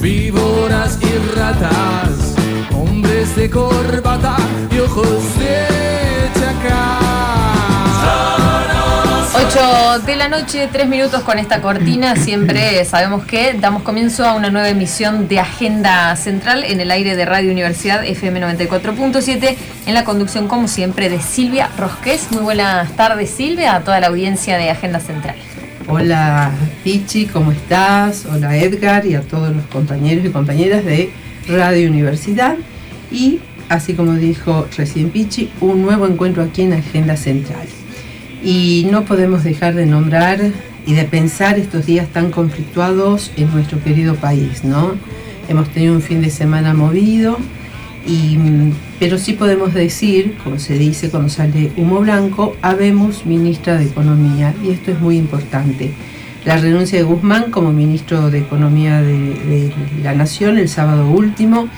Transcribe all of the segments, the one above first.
Víboras y ratas, hombres de corbata y ojos de chacal. 8 de la noche, 3 minutos con esta cortina. Siempre sabemos que damos comienzo a una nueva emisión de Agenda Central en el aire de Radio Universidad FM 94.7 en la conducción, como siempre, de Silvia Rosqués. Muy buenas tardes, Silvia, a toda la audiencia de Agenda Central. Hola Pichi, ¿cómo estás? Hola Edgar y a todos los compañeros y compañeras de Radio Universidad. Y así como dijo recién Pichi, un nuevo encuentro aquí en Agenda Central. Y no podemos dejar de nombrar y de pensar estos días tan conflictuados en nuestro querido país, ¿no? Hemos tenido un fin de semana movido, y, pero sí podemos decir, como se dice cuando sale humo blanco, habemos ministra de Economía, y esto es muy importante. La renuncia de Guzmán como ministro de Economía de, de la Nación el sábado último,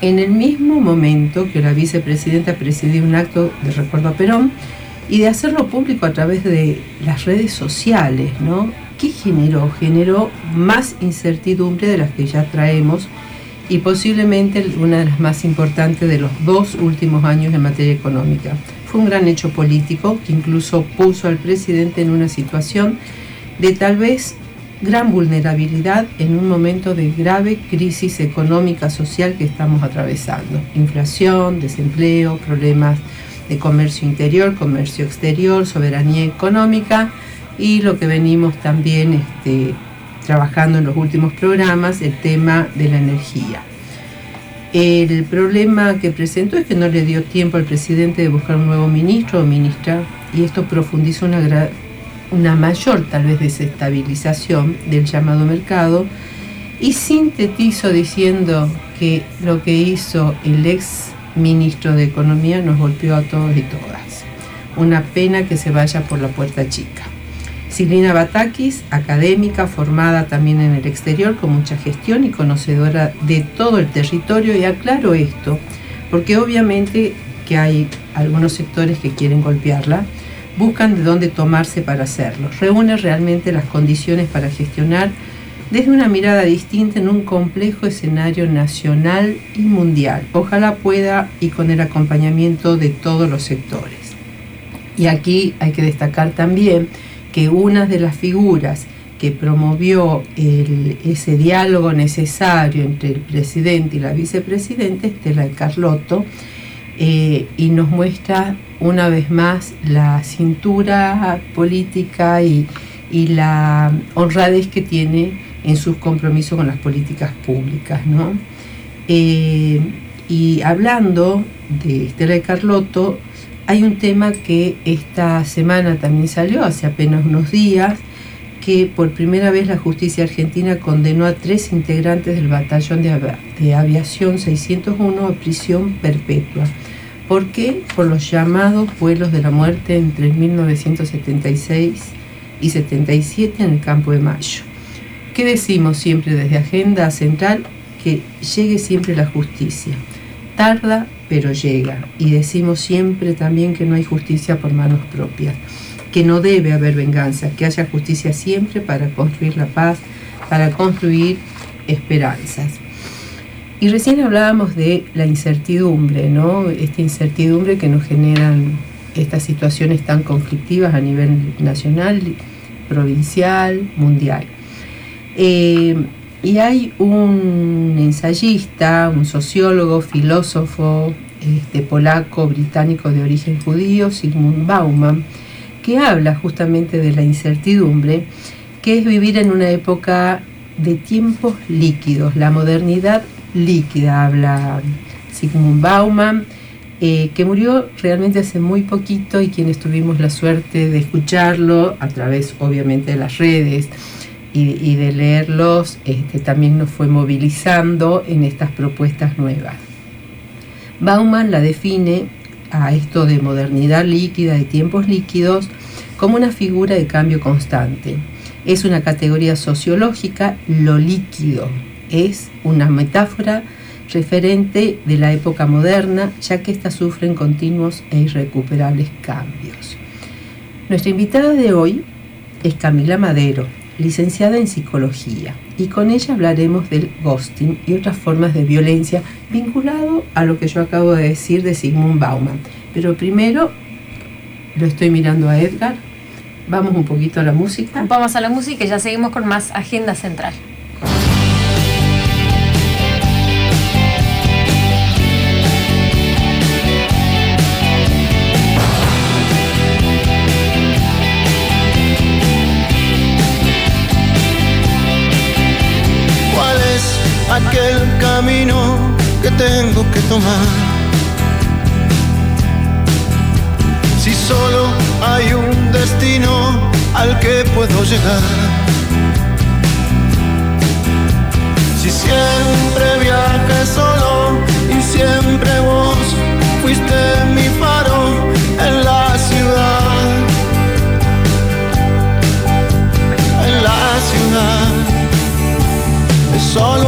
en el mismo momento que la vicepresidenta presidió un acto de recuerdo a Perón, y de hacerlo público a través de las redes sociales, ¿no? ¿Qué generó? Generó más incertidumbre de las que ya traemos y posiblemente una de las más importantes de los dos últimos años en materia económica. Fue un gran hecho político que incluso puso al presidente en una situación de tal vez gran vulnerabilidad en un momento de grave crisis económica social que estamos atravesando. Inflación, desempleo, problemas de comercio interior, comercio exterior, soberanía económica y lo que venimos también este, trabajando en los últimos programas, el tema de la energía. El problema que presentó es que no le dio tiempo al presidente de buscar un nuevo ministro o ministra y esto profundiza una, una mayor tal vez desestabilización del llamado mercado y sintetizo diciendo que lo que hizo el ex ministro de Economía nos golpeó a todos y todas. Una pena que se vaya por la puerta chica. Silvina Batakis, académica, formada también en el exterior con mucha gestión y conocedora de todo el territorio, y aclaro esto, porque obviamente que hay algunos sectores que quieren golpearla, buscan de dónde tomarse para hacerlo. Reúne realmente las condiciones para gestionar desde una mirada distinta en un complejo escenario nacional y mundial. Ojalá pueda y con el acompañamiento de todos los sectores. Y aquí hay que destacar también que una de las figuras que promovió ese diálogo necesario entre el presidente y la vicepresidenta, Estela de Carlotto, eh, y nos muestra una vez más la cintura política y, la honradez que tiene en sus compromisos con las políticas públicas. ¿no? Eh, y hablando de Estela de Carlotto, hay un tema que esta semana también salió, hace apenas unos días, que por primera vez la justicia argentina condenó a tres integrantes del batallón de, aviación 601 a prisión perpetua. ¿Por qué? Por los llamados vuelos de la muerte entre 1976 y 77 en el Campo de Mayo. ¿Qué decimos siempre desde Agenda Central? Que llegue siempre la justicia. Tarda, pero llega. Y decimos siempre también que no hay justicia por manos propias, que no debe haber venganza, que haya justicia siempre para construir la paz, para construir esperanzas. Y recién hablábamos de la incertidumbre, ¿no? Esta incertidumbre que nos generan estas situaciones tan conflictivas a nivel nacional, provincial, mundial. Eh, y hay un ensayista, un sociólogo, filósofo este, polaco, británico de origen judío, Sigmund Bauman, que habla justamente de la incertidumbre, que es vivir en una época de tiempos líquidos, la modernidad líquida, habla Sigmund Bauman, eh, que murió realmente hace muy poquito y quienes tuvimos la suerte de escucharlo a través obviamente de las redes, y, de leerlos este, también nos fue movilizando en estas propuestas nuevas. Bauman la define a esto de modernidad líquida y tiempos líquidos como una figura de cambio constante. Es una categoría sociológica, lo líquido es una metáfora referente de la época moderna, ya que ésta sufren continuos e irrecuperables cambios. Nuestra invitada de hoy es Camila Madero, licenciada en psicología, y con ella hablaremos del ghosting y otras formas de violencia vinculado a lo que yo acabo de decir de Sigmund Bauman. Pero primero lo estoy mirando a Edgar. Vamos un poquito a la música. Vamos a la música y ya seguimos con más Agenda Central. Si solo hay un destino al que puedo llegar. Si siempre viaje solo y siempre vos fuiste mi faro en la ciudad. En la ciudad. Es solo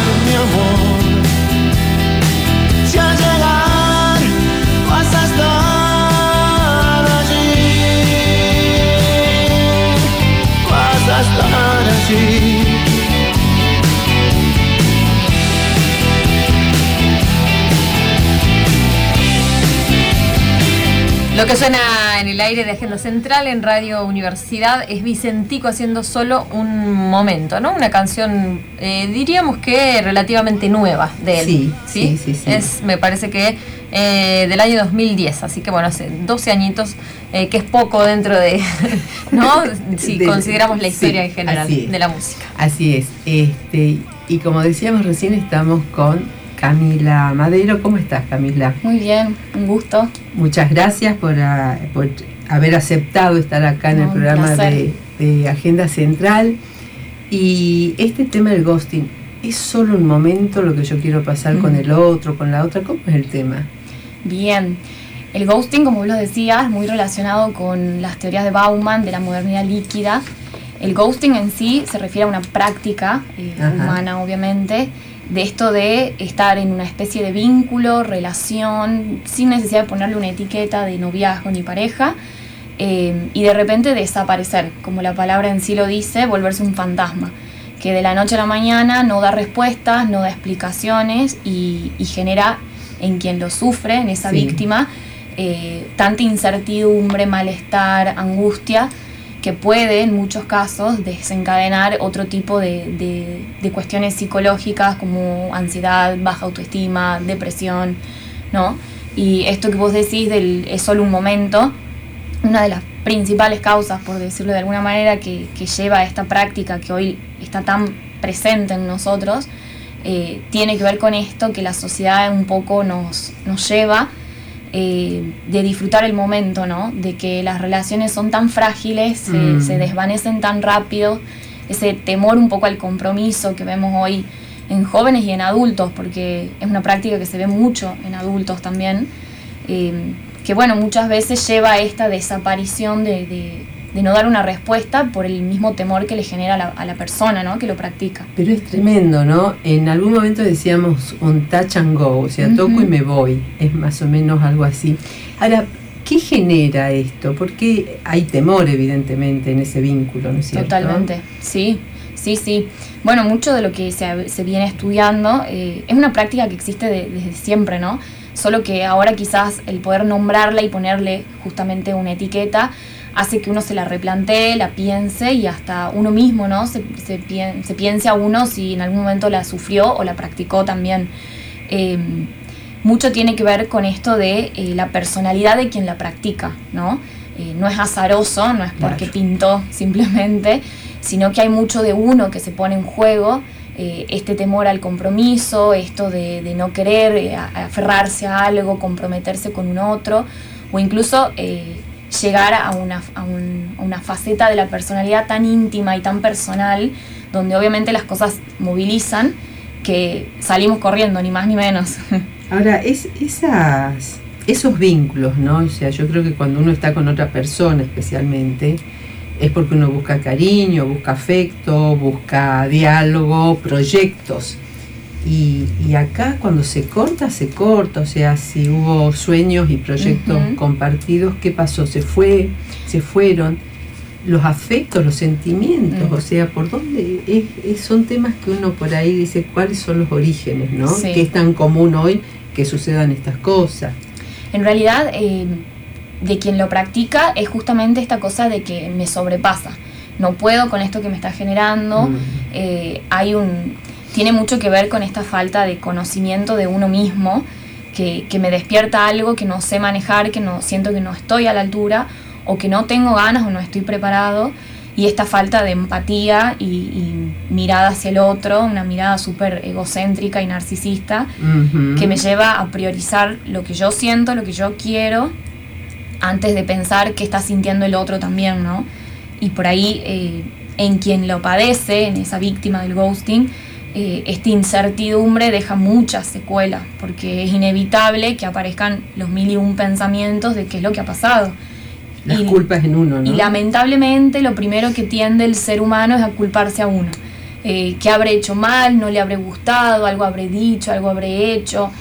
Lo que suena en el aire de Agenda Central en Radio Universidad es Vicentico haciendo solo un momento, ¿no? Una canción, eh, diríamos que relativamente nueva de él. Sí, sí, sí. sí, Es, me parece que eh, del año 2010, así que bueno, hace 12 añitos, eh, que es poco dentro de, ¿no? Si consideramos la historia en general de la música. Así es, este, y como decíamos recién, estamos con Camila Madero. ¿Cómo estás, Camila? Muy bien, un gusto. Muchas gracias por, ah, haber aceptado estar acá en el programa de, de Agenda Central. Y este tema del ghosting, ¿es solo un momento lo que yo quiero pasar con el otro, con la otra? ¿Cómo es el tema? Bien. El ghosting, como vos lo decías, muy relacionado con las teorías de Bauman de la modernidad líquida. El ghosting en sí se refiere a una práctica eh, humana, obviamente, de esto de estar en una especie de vínculo, relación, sin necesidad de ponerle una etiqueta de noviazgo ni pareja, eh, y de repente desaparecer, como la palabra en sí lo dice, volverse un fantasma, que de la noche a la mañana no da respuestas, no da explicaciones y genera en quien lo sufre, en esa víctima, eh, tanta incertidumbre, malestar, angustia, que puede en muchos casos desencadenar otro tipo de, cuestiones psicológicas como ansiedad, baja autoestima, depresión, ¿no? Y esto que vos decís del, es solo un momento, una de las principales causas, por decirlo de alguna manera, que, que lleva a esta práctica que hoy está tan presente en nosotros, eh, tiene que ver con esto que la sociedad un poco nos, nos lleva eh, de disfrutar el momento, ¿no? De que las relaciones son tan frágiles, se, mm. se, desvanecen tan rápido, ese temor un poco al compromiso que vemos hoy en jóvenes y en adultos, porque es una práctica que se ve mucho en adultos también, eh, que bueno, muchas veces lleva a esta desaparición de, de no dar una respuesta por el mismo temor que le genera a la, persona ¿no? que lo practica. Pero es tremendo, ¿no? En algún momento decíamos un touch and go, o sea, toco y me voy, es más o menos algo así. Ahora, ¿qué genera esto? Porque hay temor, evidentemente, en ese vínculo, ¿no es cierto? Totalmente, sí. Sí, sí. Bueno, mucho de lo que se, viene estudiando eh, es una práctica que existe desde siempre, ¿no? Solo que ahora quizás el poder nombrarla y ponerle justamente una etiqueta hace que uno se la replantee, la piense y hasta uno mismo, ¿no? Se, se, piense a uno si en algún momento la sufrió o la practicó también. Em, mucho tiene que ver con esto de eh, la personalidad de quien la practica, ¿no? Eh, no es azaroso, no es porque pintó simplemente, sino que hay mucho de uno que se pone en juego, eh, este temor al compromiso, esto de, no querer aferrarse a algo, comprometerse con un otro, o incluso llegar a una, a una faceta de la personalidad tan íntima y tan personal, donde obviamente las cosas movilizan, que salimos corriendo, ni más ni menos. Ahora, es, esas, esos vínculos, ¿no? O sea, yo creo que cuando uno está con otra persona especialmente, es porque uno busca cariño, busca afecto, busca diálogo, proyectos. Y, acá cuando se corta, se corta, o sea, si hubo sueños y proyectos compartidos, ¿qué pasó? Se fue, se fueron los afectos, los sentimientos, o sea, por dónde son temas que uno por ahí dice cuáles son los orígenes, ¿no? Que es tan común hoy que sucedan estas cosas. En realidad, eh, de quien lo practica es justamente esta cosa de que me sobrepasa. No puedo con esto que me está generando. Mm. Eh, hay un tiene mucho que ver con esta falta de conocimiento de uno mismo, que, que me despierta algo que no sé manejar, que no siento que no estoy a la altura o que no tengo ganas o no estoy preparado y esta falta de empatía y, mirada hacia el otro, una mirada súper egocéntrica y narcisista, que me lleva a priorizar lo que yo siento, lo que yo quiero, antes de pensar qué está sintiendo el otro también, ¿no? Y por ahí, eh, en quien lo padece, en esa víctima del ghosting, eh, esta incertidumbre deja muchas secuelas, porque es inevitable que aparezcan los mil y un pensamientos de qué es lo que ha pasado las culpas en uno, ¿no? Y lamentablemente lo primero que tiende el ser humano es a culparse a uno. Eh, ¿Qué habré hecho mal? ¿No le habré gustado? ¿Algo habré dicho? ¿Algo habré hecho?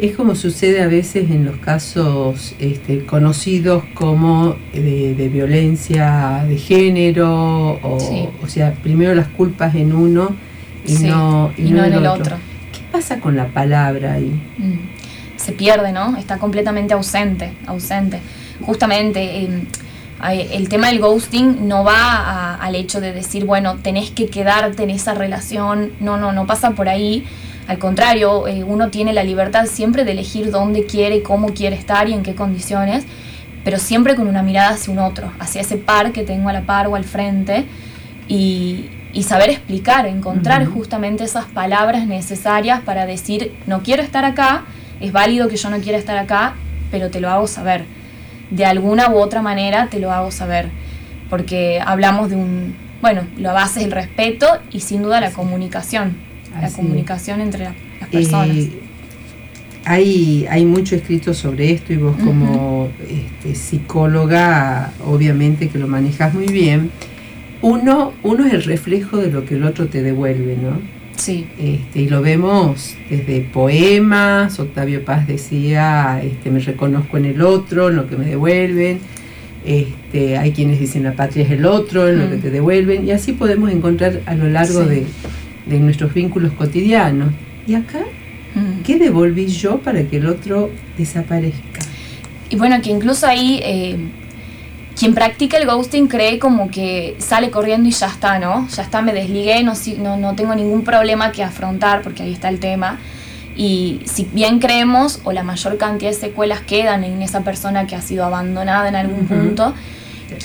Es como sucede a veces en los casos este, conocidos como de, violencia de género, o, o sea, primero las culpas en uno y no, y, no, en el otro. ¿Qué pasa con la palabra ahí? Mm. Se pierde, ¿no? Está completamente ausente, ausente justamente em, el tema del ghosting no va al hecho de decir, bueno, tenés que quedarte en esa relación, no, no, no pasa por ahí. Al contrario, eh, uno tiene la libertad siempre de elegir dónde quiere, cómo quiere estar y en qué condiciones, pero siempre con una mirada hacia un otro, hacia ese par que tengo a la par o al frente y, saber explicar, encontrar justamente esas palabras necesarias para decir, no quiero estar acá, es válido que yo no quiera estar acá, pero te lo hago saber de alguna u otra manera te lo hago saber, porque hablamos de un, bueno, la base es el respeto y sin duda la comunicación, la comunicación entre las personas. Eh, hay, hay mucho escrito sobre esto y vos como este, psicóloga, obviamente que lo manejas muy bien. Uno, uno es el reflejo de lo que el otro te devuelve, ¿no? Sí. Este, y lo vemos desde poemas, Octavio Paz decía, este, me reconozco en el otro, en lo que me devuelven, este, hay quienes dicen la patria es el otro, en lo que mm. te devuelven, y así podemos encontrar a lo largo de, nuestros vínculos cotidianos. ¿Y acá? Mm. ¿Qué devolví yo para que el otro desaparezca? Y bueno, que incluso ahí... Eh, quien practica el ghosting cree como que sale corriendo y ya está, ¿no? Ya está, me desligué, no, no, no tengo ningún problema que afrontar, porque ahí está el tema. Y si bien creemos, o la mayor cantidad de secuelas quedan en esa persona que ha sido abandonada en algún punto,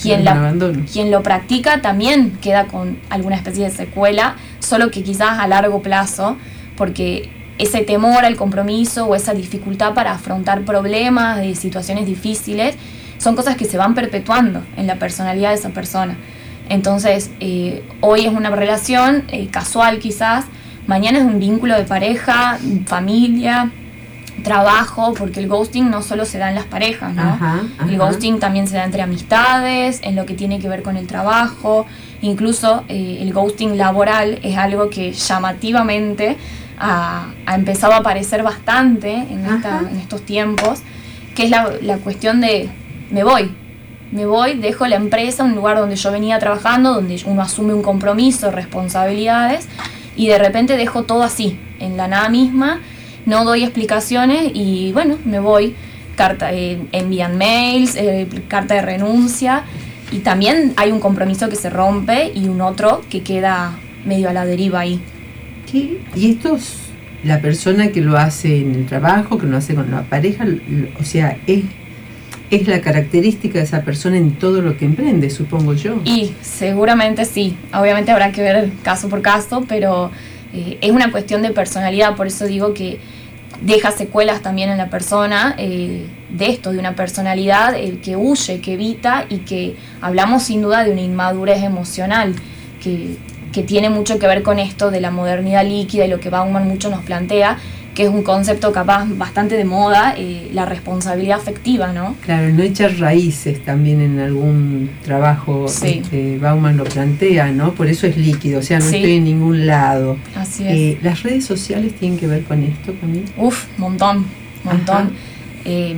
quien, la, quien lo practica también queda con alguna especie de secuela, solo que quizás a largo plazo, porque ese temor al compromiso o esa dificultad para afrontar problemas, de situaciones difíciles, son cosas que se van perpetuando en la personalidad de esa persona. Entonces, eh, hoy es una relación eh, casual quizás, mañana es un vínculo de pareja, familia, trabajo, porque el ghosting no solo se da en las parejas, ¿no? El ghosting también se da entre amistades, en lo que tiene que ver con el trabajo, incluso eh, el ghosting laboral es algo que llamativamente ha, empezado a aparecer bastante en, en estos tiempos, que es la, la cuestión de me voy. Me voy, dejo la empresa, un lugar donde yo venía trabajando, donde uno asume un compromiso, responsabilidades, y de repente dejo todo así, en la nada misma, no doy explicaciones y bueno, me voy. Carta, eh, envían mails, eh, carta de renuncia, y también hay un compromiso que se rompe y un otro que queda medio a la deriva ahí. ¿Qué? ¿Y estos la persona que lo hace en el trabajo, que lo hace con la pareja, o sea, es, es la característica de esa persona en todo lo que emprende, supongo yo. Y seguramente sí, obviamente habrá que ver caso por caso, pero eh, es una cuestión de personalidad, por eso digo que deja secuelas también en la persona eh, de esto, de una personalidad el que huye, que evita y que hablamos sin duda de una inmadurez emocional que, que tiene mucho que ver con esto de la modernidad líquida y lo que Bauman mucho nos plantea, que es un concepto capaz bastante de moda, eh, la responsabilidad afectiva, ¿no? Claro, no echar raíces también en algún trabajo, Sí. este, Bauman lo plantea, ¿no? Por eso es líquido, o sea, no Sí. estoy en ningún lado. Así es. Eh, ¿Las redes sociales tienen que ver con esto también? Uf, montón, montón. Eh,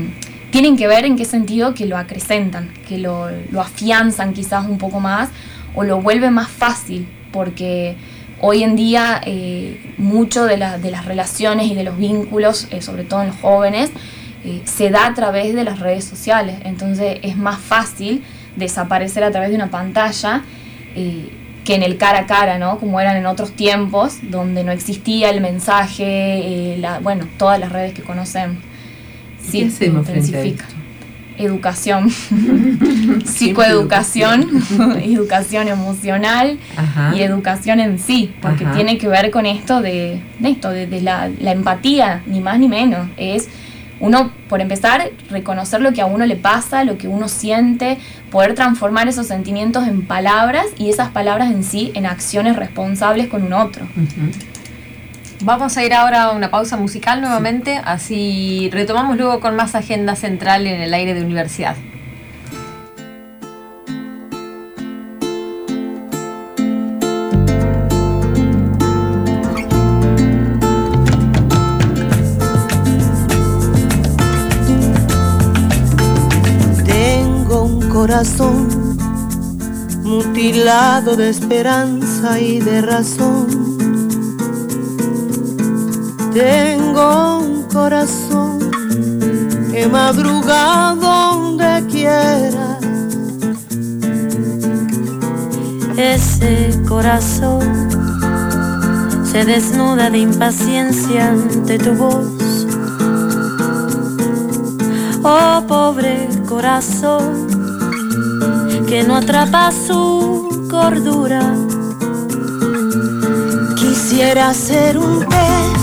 tienen que ver en qué sentido que lo acrecentan, que lo, lo afianzan quizás un poco más o lo vuelven más fácil, porque hoy en día eh, mucho de, la- de las relaciones y de los vínculos, eh, sobre todo en los jóvenes, eh, se da a través de las redes sociales. Entonces es más fácil desaparecer a través de una pantalla eh, que en el cara a cara, ¿no? Como eran en otros tiempos, donde no existía el mensaje, la- bueno, todas las redes que conocemos. Sí, ¿Qué hacemos frente a intensifica. esto? Educación, psicoeducación, educación emocional Ajá. y educación en sí, porque Ajá. tiene que ver con esto de, de esto, de, de la, la empatía, ni más ni menos. Es uno, por empezar, reconocer lo que a uno le pasa, lo que uno siente, poder transformar esos sentimientos en palabras y esas palabras en sí en acciones responsables con un otro. Vamos a ir ahora a una pausa musical nuevamente, así retomamos luego con más agenda central en el aire de universidad. Tengo un corazón mutilado de esperanza y de razón. Tengo un corazón que madruga donde quiera. Ese corazón se desnuda de impaciencia ante tu voz. Oh pobre corazón que no atrapa su cordura. Quisiera ser un pez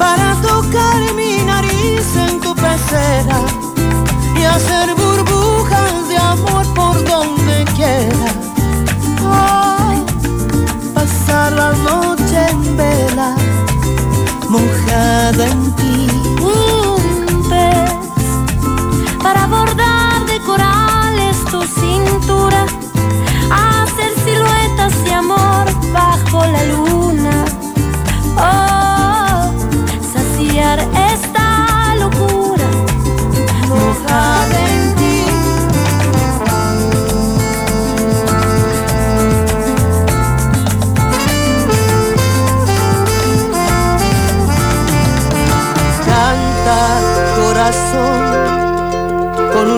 para tocar mi nariz en tu pecera y hacer burbujas de amor por donde quiera. Oh, pasar la noche en vela, mojada en ti. Para bordar de corales tu cintura, hacer siluetas de amor bajo la luna. Oh,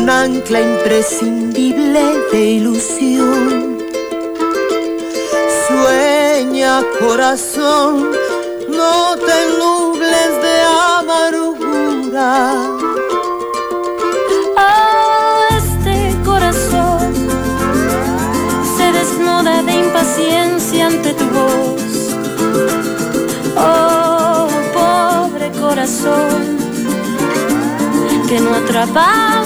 un ancla imprescindible de ilusión. Sueña corazón, no te nubles de amargura. Oh, este corazón se desnuda de impaciencia ante tu voz. Oh, pobre corazón que no atrapa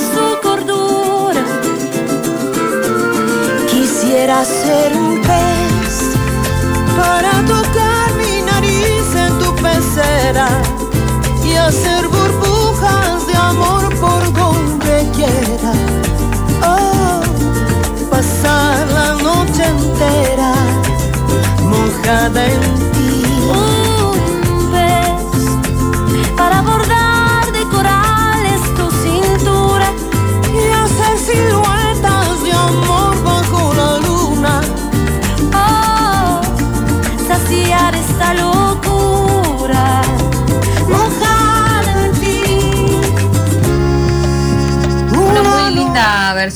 Quisiera ser un pez para tocar mi nariz en tu pecera y hacer burbujas de amor por donde quiera. Oh, pasar la noche entera mojada en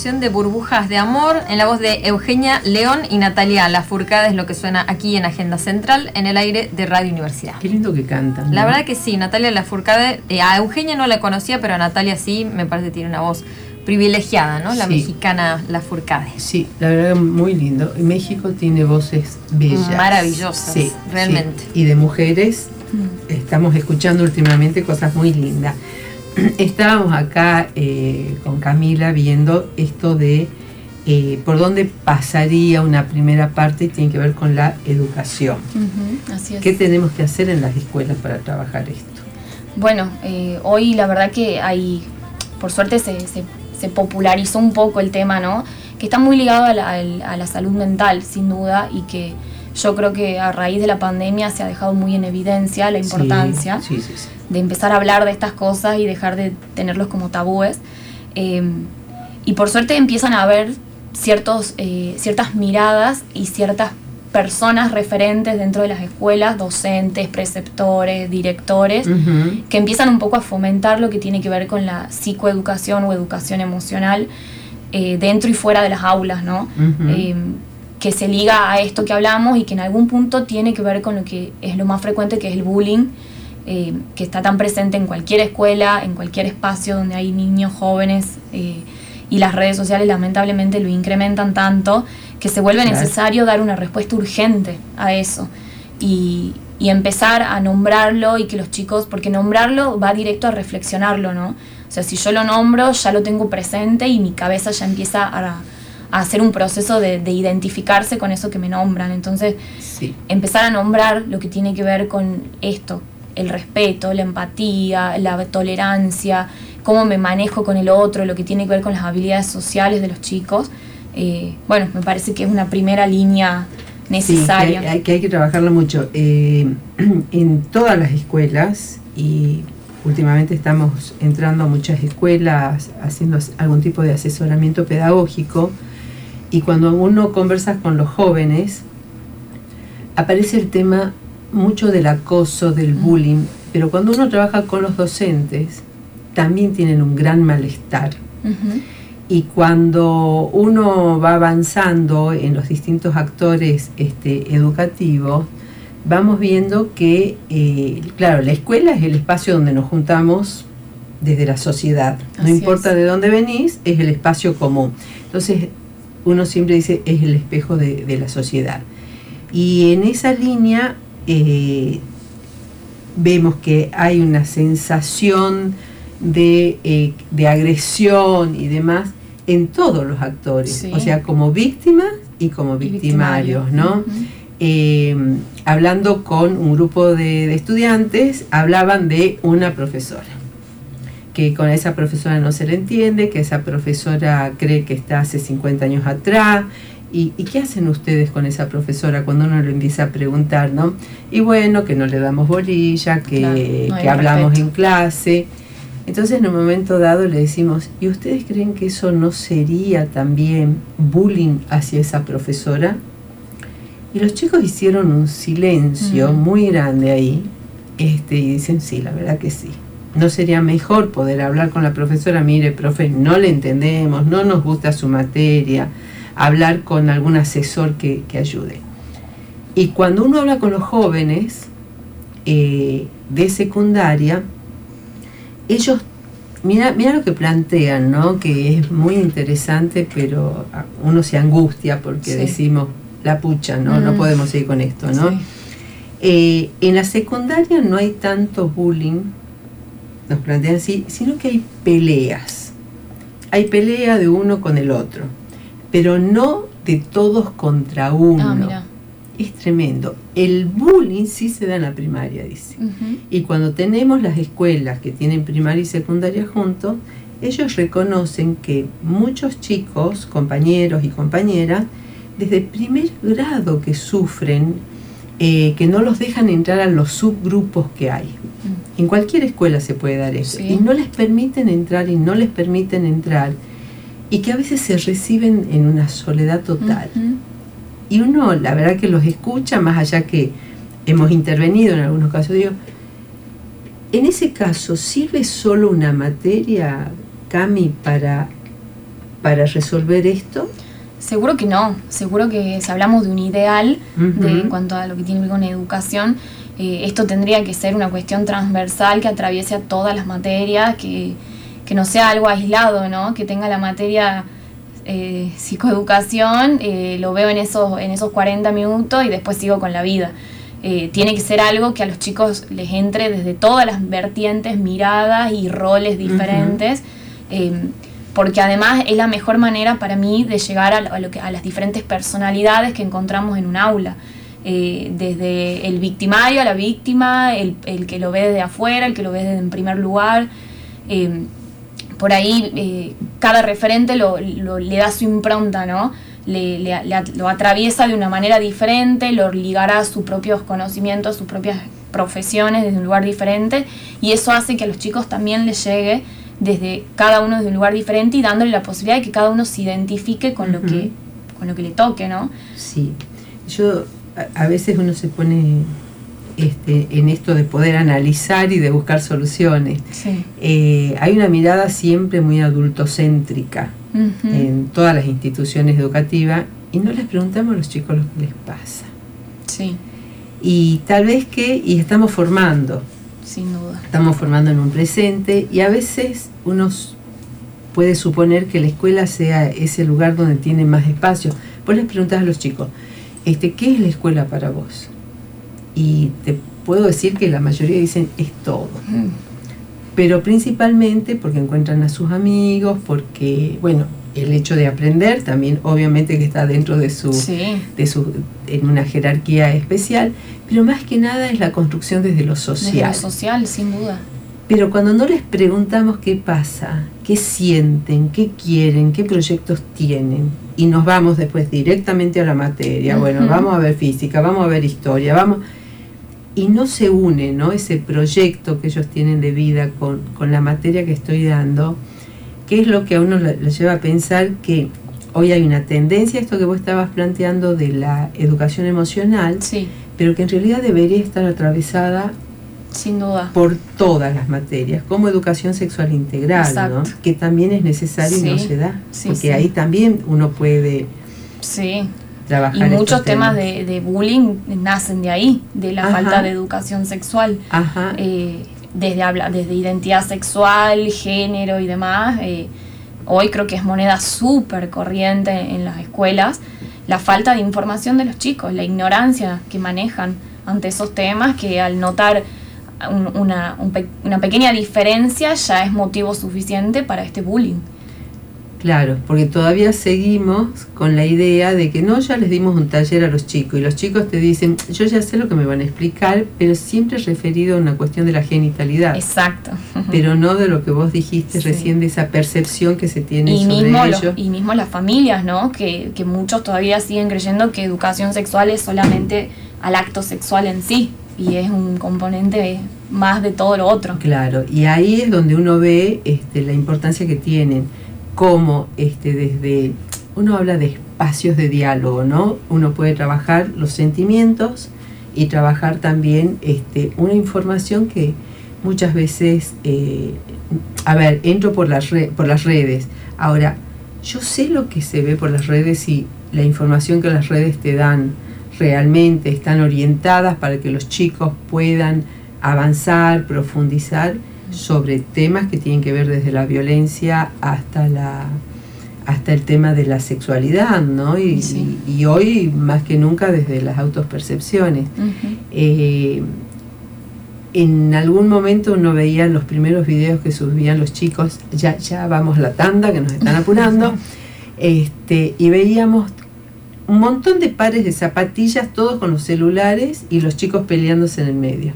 De Burbujas de Amor en la voz de Eugenia León y Natalia Lafourcade es lo que suena aquí en Agenda Central en el aire de Radio Universidad. Qué lindo que cantan. La verdad que sí, Natalia Lafourcade, eh, a Eugenia no la conocía, pero a Natalia sí, me parece que tiene una voz privilegiada, ¿no? La Sí. mexicana Lafourcade. Sí, la verdad muy lindo. México tiene voces bellas. Maravillosas, Sí, realmente. sí. Y de mujeres estamos escuchando últimamente cosas muy lindas. Estábamos acá eh, con Camila viendo esto de eh, por dónde pasaría una primera parte y tiene que ver con la educación. Ujú, así es. ¿Qué tenemos que hacer en las escuelas para trabajar esto? Bueno, eh, hoy la verdad que hay, por suerte se, se- se popularizó un poco el tema, ¿no? Que está muy ligado a la, a la salud mental, sin duda, y que yo creo que a raíz de la pandemia se ha dejado muy en evidencia la importancia Sí, sí, sí. de empezar a hablar de estas cosas y dejar de tenerlos como tabúes. Eh, y por suerte empiezan a haber ciertos, eh, ciertas miradas y ciertas personas referentes dentro de las escuelas, docentes, preceptores, directores, que empiezan un poco a fomentar lo que tiene que ver con la psicoeducación o educación emocional eh, dentro y fuera de las aulas, ¿no? Que se liga a esto que hablamos y que en algún punto tiene que ver con lo que es lo más frecuente, que es el bullying, eh, que está tan presente en cualquier escuela, en cualquier espacio donde hay niños, jóvenes, eh, y las redes sociales lamentablemente lo incrementan tanto que se vuelve Claro. necesario dar una respuesta urgente a eso y, y empezar a nombrarlo y que los chicos, porque nombrarlo va directo a reflexionarlo, ¿no? O sea, si yo lo nombro, ya lo tengo presente y mi cabeza ya empieza a, a hacer un proceso de, de identificarse con eso que me nombran. Entonces, Sí. empezar a nombrar lo que tiene que ver con esto, el respeto, la empatía, la tolerancia, cómo me manejo con el otro, lo que tiene que ver con las habilidades sociales de los chicos. Eh, bueno, me parece que es una primera línea necesaria. Sí, que hay, que hay que trabajarlo mucho. Eh, en todas las escuelas, y últimamente estamos entrando a muchas escuelas haciendo algún tipo de asesoramiento pedagógico, y cuando uno conversa con los jóvenes, aparece el tema mucho del acoso, del bullying, pero cuando uno trabaja con los docentes, también tienen un gran malestar. Y cuando uno va avanzando en los distintos actores este, educativos, vamos viendo que, eh, claro, la escuela es el espacio donde nos juntamos desde la sociedad. No importa es. de dónde venís, es el espacio común. Entonces, uno siempre dice, es el espejo de, de la sociedad. Y en esa línea eh, vemos que hay una sensación de, eh, de agresión y demás en todos los actores, Sí. o sea, como víctimas y como Y victimarios, ¿no? Eh, hablando con un grupo de, de estudiantes, hablaban de una profesora, que con esa profesora no se le entiende, que esa profesora cree que está hace 50 años atrás. ¿Y, y qué hacen ustedes con esa profesora cuando uno le empieza a preguntar, no? Y bueno, que no le damos bolilla, que, Claro, no hay que hablamos respeto. en clase. Entonces en un momento dado le decimos, ¿y ustedes creen que eso no sería también bullying hacia esa profesora? Y los chicos hicieron un silencio Mm. muy grande ahí, este, y dicen, sí, la verdad que sí. ¿No sería mejor poder hablar con la profesora? Mire, profe, no le entendemos, no nos gusta su materia, hablar con algún asesor que, que ayude. Y cuando uno habla con los jóvenes eh, de secundaria, ellos, mira, mira lo que plantean, ¿no? Que es muy interesante, pero uno se angustia porque Sí. decimos, la pucha, ¿no? No Mm. podemos seguir con esto, ¿no? Sí. Eh, en la secundaria no hay tanto bullying, nos plantean así, sino que hay peleas. Hay pelea de uno con el otro, pero no de todos contra uno. Ah, mira. es tremendo. El bullying sí se da en la primaria, dice. Y cuando tenemos las escuelas que tienen primaria y secundaria juntos, ellos reconocen que muchos chicos, compañeros y compañeras, desde primer grado que sufren, eh, que no los dejan entrar a los subgrupos que hay. En cualquier escuela se puede dar eso. Sí. Y no les permiten entrar y no les permiten entrar. Y que a veces se reciben en una soledad total. Y uno, la verdad que los escucha, más allá que hemos intervenido en algunos casos, digo, en ese caso, ¿sirve solo una materia, Cami, para para resolver esto? Seguro que no, seguro que si hablamos de un ideal de, en cuanto a lo que tiene que ver con educación, eh, esto tendría que ser una cuestión transversal que atraviese a todas las materias, que, que no sea algo aislado, ¿no? que tenga la materia eh, psicoeducación, eh, lo veo en esos, en esos 40 minutos y después sigo con la vida. Tiene que ser algo que a los chicos les entre desde todas las vertientes, miradas y roles diferentes. Porque además es la mejor manera para mí de llegar a, lo- que, a las diferentes personalidades que encontramos en un aula. Eh, desde el victimario a la víctima, el, el que lo ve desde afuera, el que lo ve desde en primer lugar. Eh, por ahí eh, cada referente lo, le da su impronta, ¿no? Le, le- le lo atraviesa de una manera diferente, lo ligará a sus propios conocimientos, sus propias profesiones desde un lugar diferente y eso hace que a los chicos también les llegue desde cada uno desde un lugar diferente y dándole la posibilidad de que cada uno se identifique con lo que con lo que le toque, ¿no? Sí, yo a, a veces uno se pone este, en esto de poder analizar y de buscar soluciones. Sí. Eh, hay una mirada siempre muy adultocéntrica en todas las instituciones educativas y no les preguntamos a los chicos lo que les pasa. Sí, Y tal vez que, y estamos formando, sin duda. estamos formando en un presente y a veces uno puede suponer que la escuela sea ese lugar donde tiene más espacio. Vos les preguntás a los chicos, este, ¿qué es la escuela para vos? Y te puedo decir que la mayoría dicen es todo. Mm. Pero principalmente porque encuentran a sus amigos, porque, bueno, el hecho de aprender también obviamente que está dentro de su, Sí, de su en una jerarquía especial, pero más que nada es la construcción desde lo desde social. lo social, sin duda. Pero cuando no les preguntamos qué pasa, qué sienten, qué quieren, qué proyectos tienen, y nos vamos después directamente a la materia, bueno, vamos a ver física, vamos a ver historia, vamos, y no se une, ¿no? Ese proyecto que ellos tienen de vida con, con la materia que estoy dando, que es lo que a uno le, le lleva a pensar que hoy hay una tendencia, esto que vos estabas planteando de la educación emocional, Sí, pero que en realidad debería estar atravesada sin duda. por todas las materias, como educación sexual integral, ¿no? Que también es necesario y no se da, sí, porque ahí también uno puede Sí, trabajar. y muchos temas de, de bullying nacen de ahí, de la Ajá. falta de educación sexual. Ajá, Eh, desde, habla, desde identidad sexual, género y demás. eh, hoy creo que es moneda súper corriente en las escuelas la falta de información de los chicos, la ignorancia que manejan ante esos temas que al notar un- una, un una pequeña diferencia ya es motivo suficiente para este bullying. Claro, porque todavía seguimos con la idea de que no, ya les dimos un taller a los chicos y los chicos te dicen, yo ya sé lo que me van a explicar, pero siempre referido a una cuestión de la genitalidad, Exacto. pero no de lo que vos dijiste Sí. recién de esa percepción que se tiene y sobre mismo, los- ello. y mismo las familias, ¿no? Que, que muchos todavía siguen creyendo que educación sexual es solamente al acto sexual en sí y es un componente más de todo lo otro. Claro, y ahí es donde uno ve este, la importancia que tienen, como este, desde, uno habla de espacios de diálogo, ¿no? Uno puede trabajar los sentimientos y trabajar también este, una información que muchas veces, eh, a ver, entro por las, re- por las redes, ahora, yo sé lo que se ve por las redes y la información que las redes te dan realmente están orientadas para que los chicos puedan avanzar, profundizar sobre temas que tienen que ver desde la violencia hasta la hasta el tema de la sexualidad, ¿no? Y, Sí. y- y hoy más que nunca desde las autopercepciones. Eh, en algún momento uno veía los primeros videos que subían los chicos, ya, ya vamos la tanda, que nos están apurando, este, y veíamos un montón de pares de zapatillas, todos con los celulares y los chicos peleándose en el medio.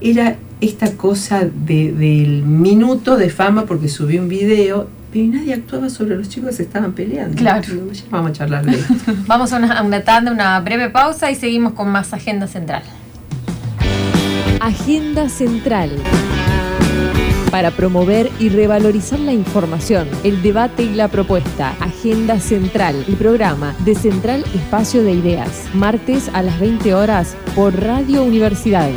Era esta cosa de- del minuto de fama porque subí un video, pero nadie actuaba sobre los chicos que se estaban peleando. Claro. Vamos a charlar de esto. Vamos a una, a una tanda, una breve pausa y seguimos con más Agenda Central. Agenda Central. Para promover y revalorizar la información, el debate y la propuesta. Agenda Central, el programa de Central Espacio de Ideas. Martes a las 20 horas por Radio Universidad.